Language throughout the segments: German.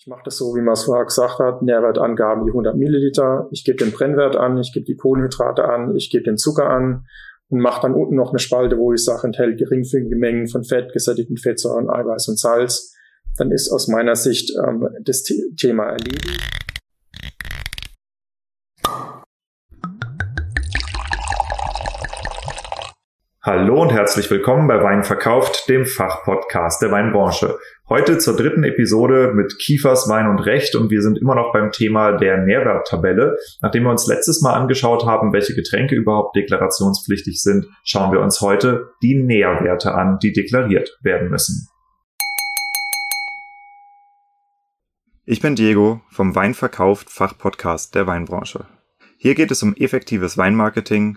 Ich mache das so, wie man es vorher gesagt hat, Nährwertangaben die 100 Milliliter. Ich gebe den Brennwert an, ich gebe die Kohlenhydrate an, ich gebe den Zucker an und mache dann unten noch eine Spalte, wo ich sage, enthält geringfügige Mengen von Fett, gesättigten Fettsäuren, Eiweiß und Salz. Dann ist aus meiner Sicht ähm, das Thema erledigt. Hallo und herzlich willkommen bei Wein verkauft, dem Fachpodcast der Weinbranche. Heute zur dritten Episode mit Kiefers Wein und Recht und wir sind immer noch beim Thema der Nährwerttabelle. Nachdem wir uns letztes Mal angeschaut haben, welche Getränke überhaupt deklarationspflichtig sind, schauen wir uns heute die Nährwerte an, die deklariert werden müssen. Ich bin Diego vom Wein verkauft Fachpodcast der Weinbranche. Hier geht es um effektives Weinmarketing,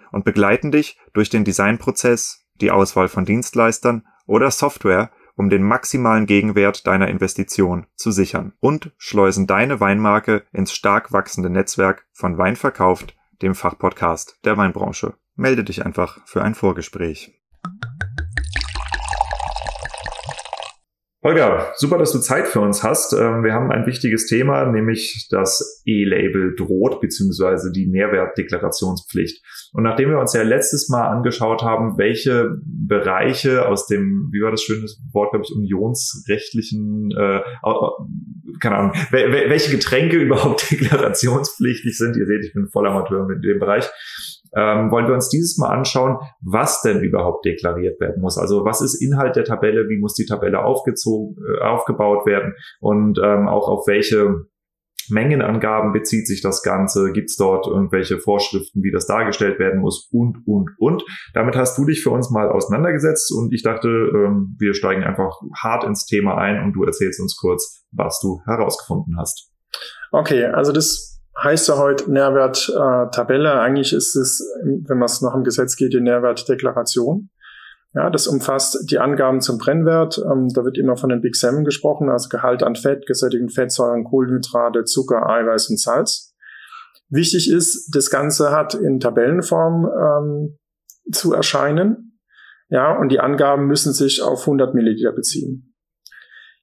und begleiten dich durch den Designprozess, die Auswahl von Dienstleistern oder Software, um den maximalen Gegenwert deiner Investition zu sichern und schleusen deine Weinmarke ins stark wachsende Netzwerk von Wein verkauft, dem Fachpodcast der Weinbranche. Melde dich einfach für ein Vorgespräch. Holger, super, dass du Zeit für uns hast. Ähm, wir haben ein wichtiges Thema, nämlich das E-Label droht, beziehungsweise die Nährwertdeklarationspflicht. Und nachdem wir uns ja letztes Mal angeschaut haben, welche Bereiche aus dem, wie war das schöne Wort, glaube ich, unionsrechtlichen, äh, keine Ahnung, welche Getränke überhaupt deklarationspflichtig sind, ihr seht, ich bin voll Amateur in dem Bereich, ähm, wollen wir uns dieses Mal anschauen, was denn überhaupt deklariert werden muss. Also was ist Inhalt der Tabelle, wie muss die Tabelle aufgezogen, äh, aufgebaut werden und ähm, auch auf welche Mengenangaben bezieht sich das Ganze? Gibt es dort irgendwelche Vorschriften, wie das dargestellt werden muss? Und, und, und. Damit hast du dich für uns mal auseinandergesetzt und ich dachte, ähm, wir steigen einfach hart ins Thema ein und du erzählst uns kurz, was du herausgefunden hast. Okay, also das heißt ja heute Nährwerttabelle. Äh, Eigentlich ist es, wenn man es nach dem Gesetz geht, die Nährwertdeklaration. Ja, das umfasst die Angaben zum Brennwert. Ähm, da wird immer von den Big Seven gesprochen, also Gehalt an Fett, gesättigten Fettsäuren, Kohlenhydrate, Zucker, Eiweiß und Salz. Wichtig ist, das Ganze hat in Tabellenform ähm, zu erscheinen. Ja, und die Angaben müssen sich auf 100 Milliliter beziehen.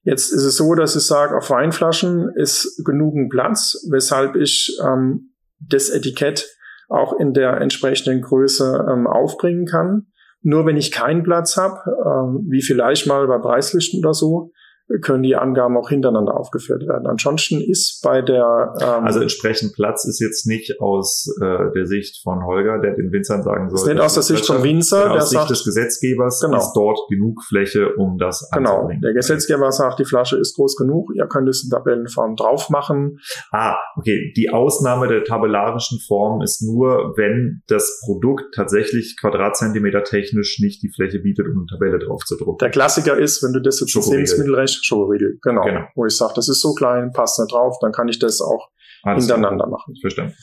Jetzt ist es so, dass ich sage, auf Weinflaschen ist genügend Platz, weshalb ich ähm, das Etikett auch in der entsprechenden Größe ähm, aufbringen kann. Nur wenn ich keinen Platz habe, ähm, wie vielleicht mal bei Preislisten oder so, können die Angaben auch hintereinander aufgeführt werden. Ansonsten ist bei der ähm, also entsprechend Platz ist jetzt nicht aus äh, der Sicht von Holger, der den Winzern sagen soll. Ist nicht aus der Sicht von Winzer, der aus Sicht sagt, des Gesetzgebers genau. ist dort genug Fläche, um das Genau. Der Gesetzgeber sagt, die Flasche ist groß genug, ihr könnt es in Tabellenform drauf machen. Ah, okay. Die Ausnahme der tabellarischen Form ist nur, wenn das Produkt tatsächlich Quadratzentimeter technisch nicht die Fläche bietet, um eine Tabelle drauf zu drucken. Der Klassiker ist, wenn du das jetzt ins Lebensmittelrecht Schokoriegel, genau. genau. Wo ich sage, das ist so klein, passt nicht drauf, dann kann ich das auch Alles hintereinander klar. machen. Verstanden.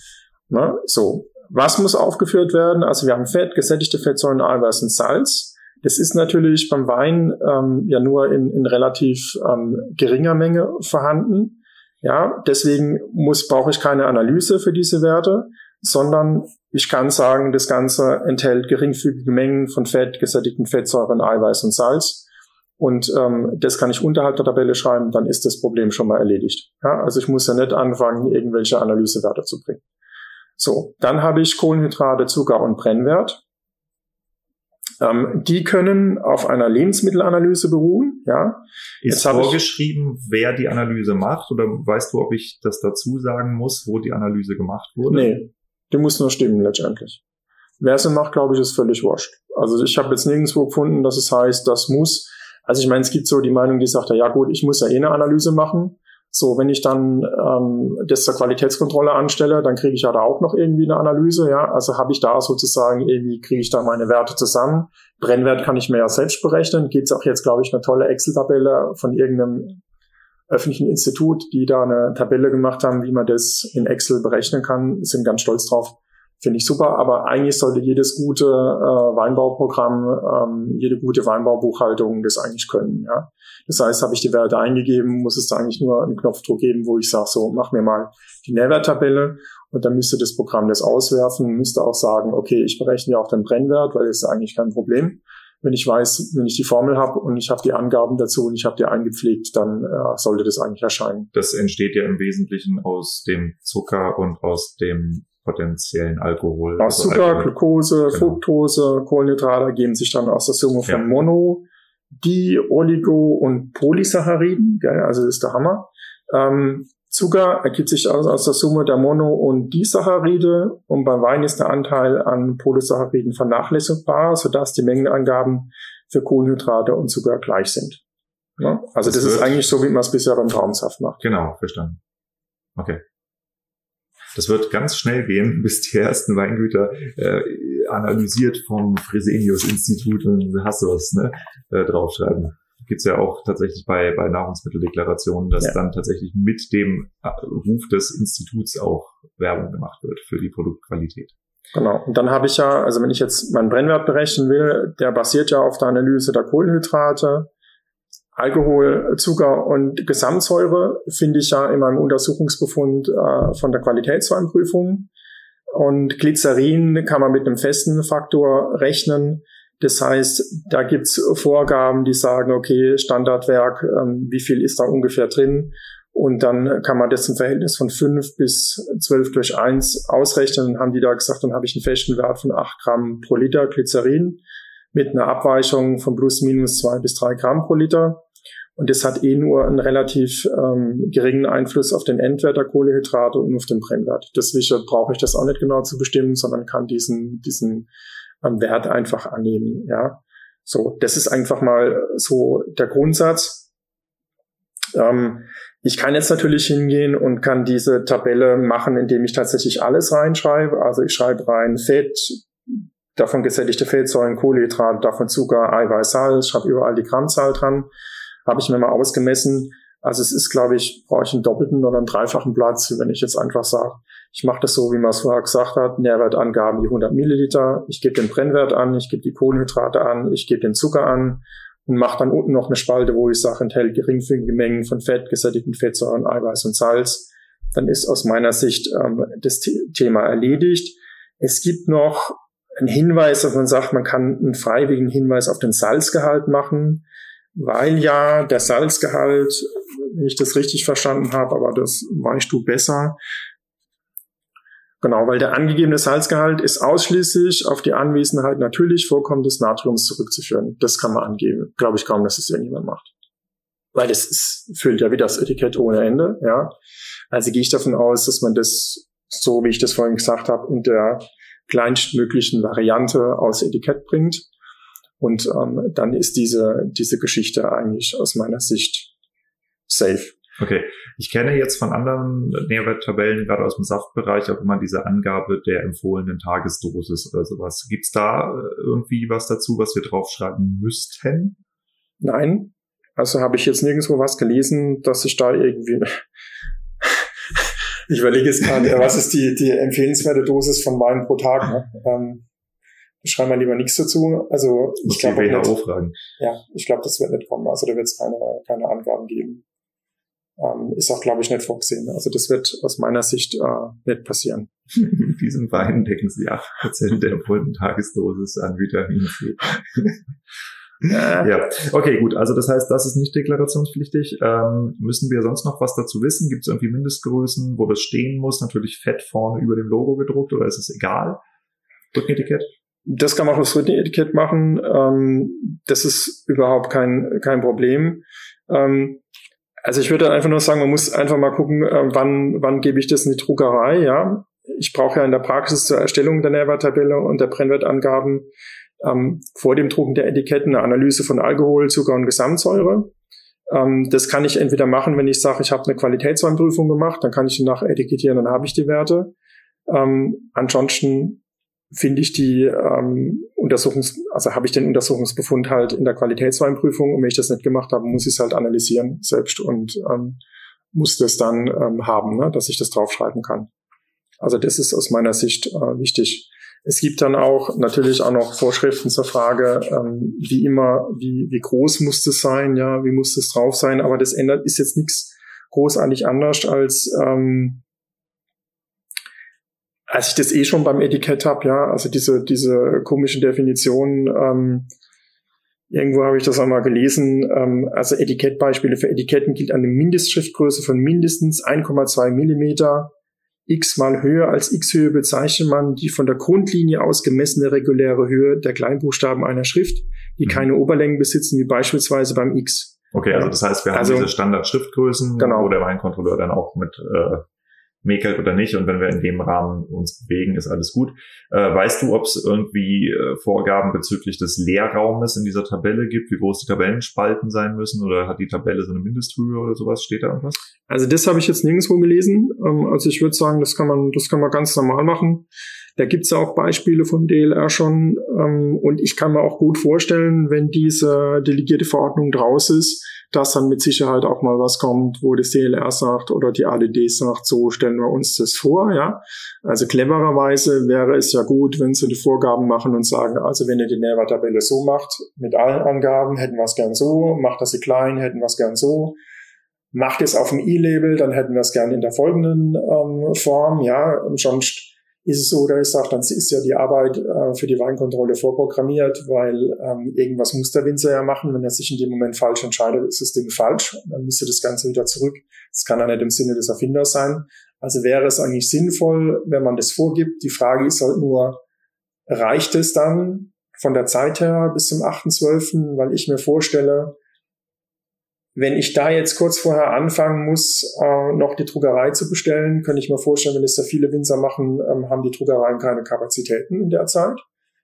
Na, so, was muss aufgeführt werden? Also wir haben Fett, gesättigte Fettsäuren, Eiweiß und Salz. Das ist natürlich beim Wein ähm, ja nur in, in relativ ähm, geringer Menge vorhanden. Ja, deswegen muss, brauche ich keine Analyse für diese Werte, sondern ich kann sagen, das Ganze enthält geringfügige Mengen von Fett, gesättigten Fettsäuren, Eiweiß und Salz. Und ähm, das kann ich unterhalb der Tabelle schreiben, dann ist das Problem schon mal erledigt. Ja, also ich muss ja nicht anfangen, irgendwelche Analysewerte zu bringen. So, dann habe ich Kohlenhydrate, Zucker und Brennwert. Ähm, die können auf einer Lebensmittelanalyse beruhen. Ja. Ist Jetzt vorgeschrieben, ich, wer die Analyse macht? Oder weißt du, ob ich das dazu sagen muss, wo die Analyse gemacht wurde? Nee, die muss nur stimmen letztendlich. Wer sie macht, glaube ich, ist völlig wurscht. Also ich habe jetzt nirgendwo gefunden, dass es heißt, das muss. Also ich meine, es gibt so die Meinung, die sagt, ja gut, ich muss ja eh eine Analyse machen. So, wenn ich dann ähm, das zur Qualitätskontrolle anstelle, dann kriege ich ja da auch noch irgendwie eine Analyse, ja. Also habe ich da sozusagen irgendwie, kriege ich da meine Werte zusammen. Brennwert kann ich mir ja selbst berechnen. Gibt es auch jetzt, glaube ich, eine tolle Excel-Tabelle von irgendeinem öffentlichen Institut, die da eine Tabelle gemacht haben, wie man das in Excel berechnen kann, sind ganz stolz drauf. Finde ich super, aber eigentlich sollte jedes gute äh, Weinbauprogramm, ähm, jede gute Weinbaubuchhaltung das eigentlich können. Ja? Das heißt, habe ich die Werte eingegeben, muss es da eigentlich nur einen Knopfdruck geben, wo ich sage, so, mach mir mal die Nährwerttabelle und dann müsste das Programm das auswerfen, müsste auch sagen, okay, ich berechne ja auch den Brennwert, weil das ist eigentlich kein Problem. Wenn ich weiß, wenn ich die Formel habe und ich habe die Angaben dazu und ich habe die eingepflegt, dann äh, sollte das eigentlich erscheinen. Das entsteht ja im Wesentlichen aus dem Zucker und aus dem potenziellen Alkohol. Aus also Zucker, Alkohol. Glucose, genau. Fructose, Kohlenhydrate ergeben sich dann aus der Summe von ja. Mono, Di, Oligo und Polysacchariden. Gell? Also das ist der Hammer. Ähm, Zucker ergibt sich aus, aus der Summe der Mono- und Disaccharide und beim Wein ist der Anteil an Polysacchariden vernachlässigbar, sodass die Mengenangaben für Kohlenhydrate und Zucker gleich sind. Ja? Also das, das ist eigentlich so, wie man es bisher beim Traubensaft macht. Genau, verstanden. Okay. Das wird ganz schnell gehen, bis die ersten Weingüter äh, analysiert vom Fresenius-Institut und hast du was ne, äh, draufschreiben. Gibt's ja auch tatsächlich bei, bei Nahrungsmitteldeklarationen, dass ja. dann tatsächlich mit dem äh, Ruf des Instituts auch Werbung gemacht wird für die Produktqualität. Genau. Und dann habe ich ja, also wenn ich jetzt meinen Brennwert berechnen will, der basiert ja auf der Analyse der Kohlenhydrate, Alkohol, Zucker und Gesamtsäure finde ich ja in meinem Untersuchungsbefund äh, von der Qualitätsweinprüfung. Und Glycerin kann man mit einem festen Faktor rechnen. Das heißt, da gibt's Vorgaben, die sagen, okay, Standardwerk, ähm, wie viel ist da ungefähr drin? Und dann kann man das im Verhältnis von 5 bis 12 durch 1 ausrechnen. Und haben die da gesagt, dann habe ich einen festen Wert von 8 Gramm pro Liter Glycerin mit einer Abweichung von plus minus 2 bis 3 Gramm pro Liter. Und das hat eh nur einen relativ ähm, geringen Einfluss auf den Endwert der Kohlehydrate und auf den Brennwert. Deswegen brauche ich das auch nicht genau zu bestimmen, sondern kann diesen, diesen ähm, Wert einfach annehmen. Ja, so, das ist einfach mal so der Grundsatz. Ähm, ich kann jetzt natürlich hingehen und kann diese Tabelle machen, indem ich tatsächlich alles reinschreibe. Also ich schreibe rein Fett, davon gesättigte Fettsäuren, Kohlenhydrat, davon Zucker, Eiweiß, Salz, schreibe überall die Grammzahl dran habe ich mir mal ausgemessen. Also es ist, glaube ich, brauche ich einen doppelten oder einen dreifachen Platz, wenn ich jetzt einfach sage, ich mache das so, wie man es vorher gesagt hat, Nährwertangaben die 100 Milliliter, ich gebe den Brennwert an, ich gebe die Kohlenhydrate an, ich gebe den Zucker an und mache dann unten noch eine Spalte, wo ich sage, enthält geringfügige Mengen von Fett, gesättigten Fettsäuren, Eiweiß und Salz. Dann ist aus meiner Sicht ähm, das Thema erledigt. Es gibt noch einen Hinweis, dass man sagt, man kann einen freiwilligen Hinweis auf den Salzgehalt machen weil ja der Salzgehalt, wenn ich das richtig verstanden habe, aber das weißt du besser, Genau, weil der angegebene Salzgehalt ist ausschließlich auf die Anwesenheit natürlich vorkommendes Natriums zurückzuführen. Das kann man angeben. Glaube ich kaum, dass es irgendjemand macht. Weil das ist, füllt ja wieder das Etikett ohne Ende, ja. Also gehe ich davon aus, dass man das, so wie ich das vorhin gesagt habe, in der kleinstmöglichen Variante aus Etikett bringt. Und ähm, dann ist diese, diese Geschichte eigentlich aus meiner Sicht safe. Okay. Ich kenne jetzt von anderen Nährwerttabellen, gerade aus dem Saftbereich, auch immer diese Angabe der empfohlenen Tagesdosis oder sowas. Gibt's da äh, irgendwie was dazu, was wir draufschreiben müssten? Nein. Also habe ich jetzt nirgendwo was gelesen, dass ich da irgendwie ich überlege jetzt gerade, was ist die, die empfehlenswerte Dosis von Wein pro Tag? Ne? Ähm, schreiben wir lieber nichts dazu. Also ich glaube Ja, ich glaube, das wird nicht kommen. Also da wird es keine, keine Angaben geben. Ähm, ist auch, glaube ich, nicht vorgesehen. Also das wird aus meiner Sicht äh, nicht passieren. Mit diesem Wein decken Sie 8% der vollen Tagesdosis an Vitamin C. ja, okay, gut. Also das heißt, das ist nicht deklarationspflichtig. Ähm, müssen wir sonst noch was dazu wissen? Gibt es irgendwie Mindestgrößen, wo das stehen muss? Natürlich fett vorne über dem Logo gedruckt oder ist es egal? Rückenetikett? Das kann man auch aufs Rückenetikett machen. Ähm, das ist überhaupt kein, kein Problem. Ähm, also ich würde einfach nur sagen, man muss einfach mal gucken, äh, wann, wann gebe ich das in die Druckerei, ja. Ich brauche ja in der Praxis zur Erstellung der Nährwerttabelle und der Brennwertangaben ähm, vor dem Drucken der Etiketten eine Analyse von Alkohol, Zucker und Gesamtsäure. Ähm, das kann ich entweder machen, wenn ich sage, ich habe eine Qualitätsweinprüfung gemacht, dann kann ich danach etikettieren, dann habe ich die Werte. Ähm, ansonsten finde ich die ähm, Untersuchungs, also habe ich den Untersuchungsbefund halt in der Qualitätsweinprüfung und wenn ich das nicht gemacht habe, muss ich es halt analysieren selbst und ähm, muss das dann ähm, haben, ne, dass ich das draufschreiben kann. Also das ist aus meiner Sicht äh, wichtig. Es gibt dann auch natürlich auch noch Vorschriften zur Frage, ähm, wie immer, wie, wie groß muss das sein, ja, wie muss das drauf sein, aber das ändert, ist jetzt nichts großartig anders als ähm, als ich das eh schon beim Etikett habe, ja, also diese, diese komischen Definitionen, ähm, irgendwo habe ich das einmal gelesen, ähm, also Etikettbeispiele für Etiketten gilt eine Mindestschriftgröße von mindestens 1,2 Millimeter x mal höher als x-Höhe bezeichnet man die von der Grundlinie aus gemessene reguläre Höhe der Kleinbuchstaben einer Schrift, die mhm. keine Oberlängen besitzen, wie beispielsweise beim X. Okay, also das heißt, wir haben also, diese Standard-Schriftgrößen, genau. wo der Weinkontrolleur dann auch mit äh, mäkelt oder nicht. Und wenn wir in dem Rahmen uns bewegen, ist alles gut. Äh, weißt du, ob es irgendwie äh, Vorgaben bezüglich des Leerraumes in dieser Tabelle gibt, wie groß die Tabellenspalten sein müssen? Oder hat die Tabelle so eine Mindesthöhe oder sowas? Steht da irgendwas? Also das habe ich jetzt nirgendwo gelesen. Ähm, also ich würde sagen, das kann man, das kann man ganz normal machen. Da gibt's ja auch Beispiele von DLR schon. Ähm, und ich kann mir auch gut vorstellen, wenn diese delegierte Verordnung draus ist, dass dann mit Sicherheit auch mal was kommt, wo das DLR sagt oder die ADD sagt, so stellen wir uns das vor, ja. Also clevererweise wäre es ja gut, wenn sie die Vorgaben machen und sagen, also wenn ihr die Nährwerttabelle so macht, mit allen Angaben, hätten wir es gern so, macht das sie klein, hätten wir es gern so, macht es auf dem E-Label, dann hätten wir es gern in der folgenden ähm, Form, ja, sonst ist es so, dass ich sage, dann ist ja die Arbeit äh, für die Weinkontrolle vorprogrammiert, weil ähm, irgendwas muss der Winzer ja machen. Wenn er sich in dem Moment falsch entscheidet, ist das Ding falsch. Dann müsste das Ganze wieder zurück. Das kann ja nicht im Sinne des Erfinders sein. Also wäre es eigentlich sinnvoll, wenn man das vorgibt. Die Frage ist halt nur, reicht es dann von der Zeit her bis zum 8.12., weil ich mir vorstelle, wenn ich da jetzt kurz vorher anfangen muss, äh, noch die Druckerei zu bestellen, könnte ich mir vorstellen, wenn es da viele Winzer machen, ähm, haben die Druckereien keine Kapazitäten in der Zeit.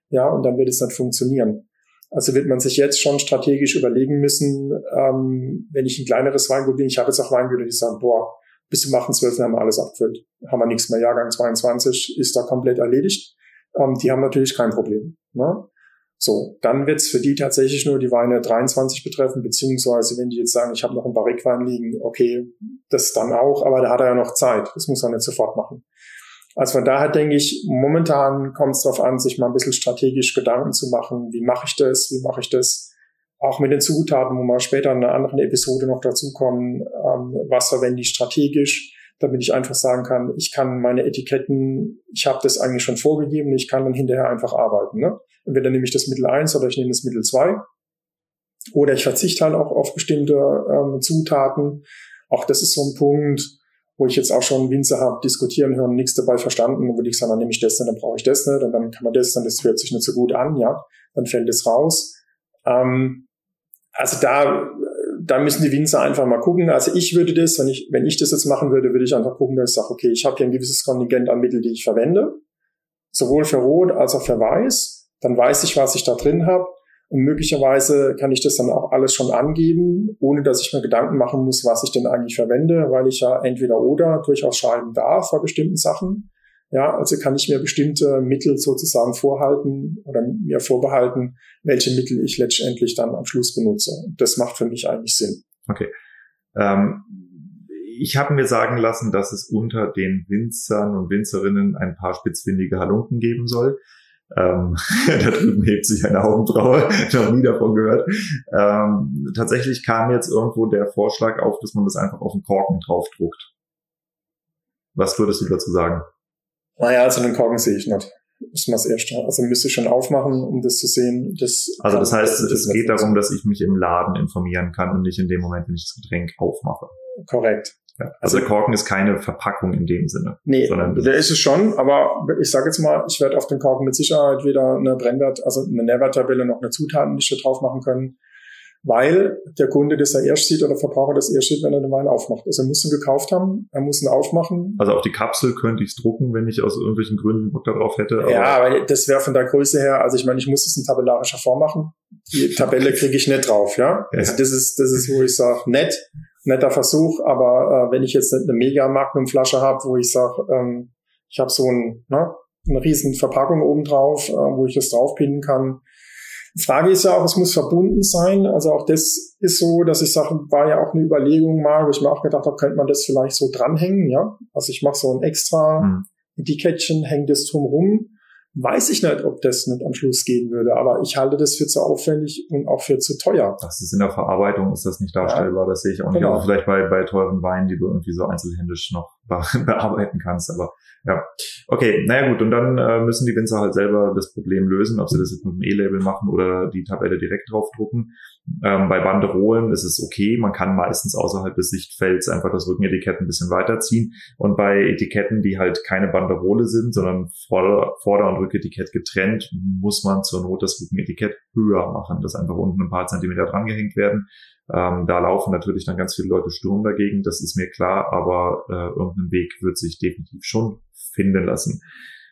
Ja, und dann wird es nicht funktionieren. Also wird man sich jetzt schon strategisch überlegen müssen, ähm, wenn ich ein kleineres Weingut bin, ich habe jetzt auch Weingüter, die sagen, boah, bis zum 8.12. haben wir alles abgefüllt. Haben wir nichts mehr. Jahrgang 22 ist da komplett erledigt. Ähm, die haben natürlich kein Problem. Ne? So, dann wird's für die tatsächlich nur die Weine 23 betreffen, beziehungsweise wenn die jetzt sagen, ich habe noch einen Barrikwein liegen, okay, das dann auch, aber da hat er ja noch Zeit. Das muss er nicht sofort machen. Also von daher denke ich, momentan kommt es darauf an, sich mal ein bisschen strategisch Gedanken zu machen, wie mache ich das, wie mache ich das, auch mit den Zutaten, wo wir später in einer anderen Episode noch dazukommen, ähm, was verwende ich strategisch, damit ich einfach sagen kann, ich kann meine Etiketten, ich habe das eigentlich schon vorgegeben, ich kann dann hinterher einfach arbeiten. Ne? Entweder nehme ich das Mittel 1 oder ich nehme das Mittel 2. Oder ich verzichte halt auch auf bestimmte ähm, Zutaten. Auch das ist so ein Punkt, wo ich jetzt auch schon Winzer habe diskutieren hören, nichts dabei verstanden, wo ich sage, dann nehme ich das, dann brauche ich das nicht, und dann kann man das, dann das hört sich nicht so gut an, ja, dann fällt es raus. Ähm, also da, da müssen die Winzer einfach mal gucken. Also ich würde das, wenn ich, wenn ich das jetzt machen würde, würde ich einfach gucken, dass ich sage, okay, ich habe hier ein gewisses Kontingent an Mitteln, die ich verwende, sowohl für Rot als auch für Weiß dann weiß ich, was ich da drin habe. Und möglicherweise kann ich das dann auch alles schon angeben, ohne dass ich mir Gedanken machen muss, was ich denn eigentlich verwende, weil ich ja entweder oder durchaus schreiben darf bei bestimmten Sachen. Ja, also kann ich mir bestimmte Mittel sozusagen vorhalten oder mir vorbehalten, welche Mittel ich letztendlich dann am Schluss benutze. Das macht für mich eigentlich Sinn. Okay. Ähm, ich habe mir sagen lassen, dass es unter den Winzern und Winzerinnen ein paar spitzfindige Halunken geben soll. Ähm, da drüben hebt sich eine Augenbraue, noch nie davon gehört. Ähm, tatsächlich kam jetzt irgendwo der Vorschlag auf, dass man das einfach auf den Korken draufdruckt. Was würdest du dazu sagen? Naja, also den Korken sehe ich nicht. Das ist mal das Erste. Also müsste ich schon aufmachen, um das zu sehen. Das also das heißt, es geht darum, dass ich mich im Laden informieren kann und nicht in dem Moment, wenn ich das Getränk aufmache. Korrekt. Ja, also, also Korken ist keine Verpackung in dem Sinne. Nee, sondern der ist es schon, aber ich sage jetzt mal, ich werde auf den Korken mit Sicherheit wieder eine Brennwert, also eine Nährwerttabelle noch eine Zutatenliste drauf machen können weil der Kunde das ja erst sieht oder der Verbraucher das erst sieht, wenn er den Wein aufmacht. Also er muss ihn gekauft haben, er muss ihn aufmachen. Also auf die Kapsel könnte ich es drucken, wenn ich aus irgendwelchen Gründen Bock darauf hätte. Aber ja, aber das wäre von der Größe her, also ich meine, ich muss es in tabellarischer Form machen. Die Tabelle kriege ich nicht drauf, ja. ja. Also das ist, das ist, wo ich sage, nett, netter Versuch, aber äh, wenn ich jetzt eine mega Magnum-Flasche habe, wo ich sage, ähm, ich habe so ein, ne, eine riesen Verpackung oben drauf, äh, wo ich das draufpinnen kann, Frage ist ja auch, es muss verbunden sein. Also auch das ist so, dass ich sage, war ja auch eine Überlegung mal, wo ich mir auch gedacht habe, könnte man das vielleicht so dranhängen, ja? Also ich mache so ein extra mhm. Etikettchen, hänge das drumrum. Weiß ich nicht, ob das nicht am Schluss gehen würde, aber ich halte das für zu aufwendig und auch für zu teuer. Das ist in der Verarbeitung, ist das nicht darstellbar, ja. das sehe ich auch nicht. Genau. Also vielleicht bei, bei teuren Weinen, die du irgendwie so einzelhändisch noch bearbeiten kannst, aber ja, okay, naja gut, und dann äh, müssen die Winzer halt selber das Problem lösen, ob sie das jetzt mit einem E-Label machen oder die Tabelle direkt draufdrucken. Ähm, bei Banderolen ist es okay, man kann meistens außerhalb des Sichtfelds einfach das Rückenetikett ein bisschen weiterziehen. Und bei Etiketten, die halt keine Banderole sind, sondern Vorder-, und Rücketikett getrennt, muss man zur Not das Rückenetikett höher machen, dass einfach unten ein paar Zentimeter drangehängt werden. Ähm, da laufen natürlich dann ganz viele Leute Sturm dagegen, das ist mir klar, aber äh, irgendein Weg wird sich definitiv schon finden lassen.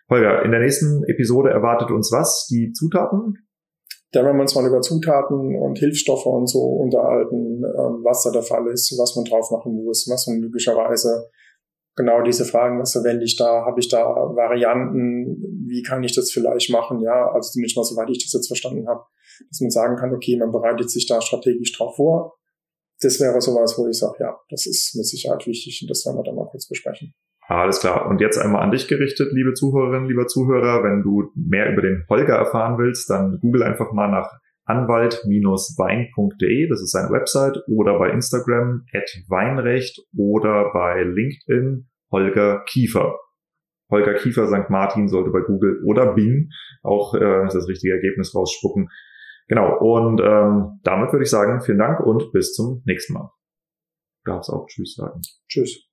Holger, in der nächsten Episode erwartet uns was? Die Zutaten? Da werden wir uns mal über Zutaten und Hilfsstoffe und so unterhalten, ähm, was da der Fall ist, was man drauf machen muss, was man möglicherweise genau diese Fragen, was verwende ich da, habe ich da Varianten, wie kann ich das vielleicht machen, ja, also zumindest mal soweit ich das jetzt verstanden habe, dass man sagen kann, okay, man bereitet sich da strategisch drauf vor. Das wäre sowas, wo ich sage, ja, das ist mit Sicherheit wichtig und das werden wir dann mal kurz besprechen. Alles klar. Und jetzt einmal an dich gerichtet, liebe Zuhörerinnen, lieber Zuhörer. Wenn du mehr über den Holger erfahren willst, dann google einfach mal nach anwalt-wein.de, das ist seine Website, oder bei Instagram at Weinrecht oder bei LinkedIn Holger Kiefer. Holger Kiefer St. Martin sollte bei Google oder Bing auch äh, das richtige Ergebnis rausspucken. Genau, und ähm, damit würde ich sagen, vielen Dank und bis zum nächsten Mal. Du darfst auch Tschüss sagen. Tschüss.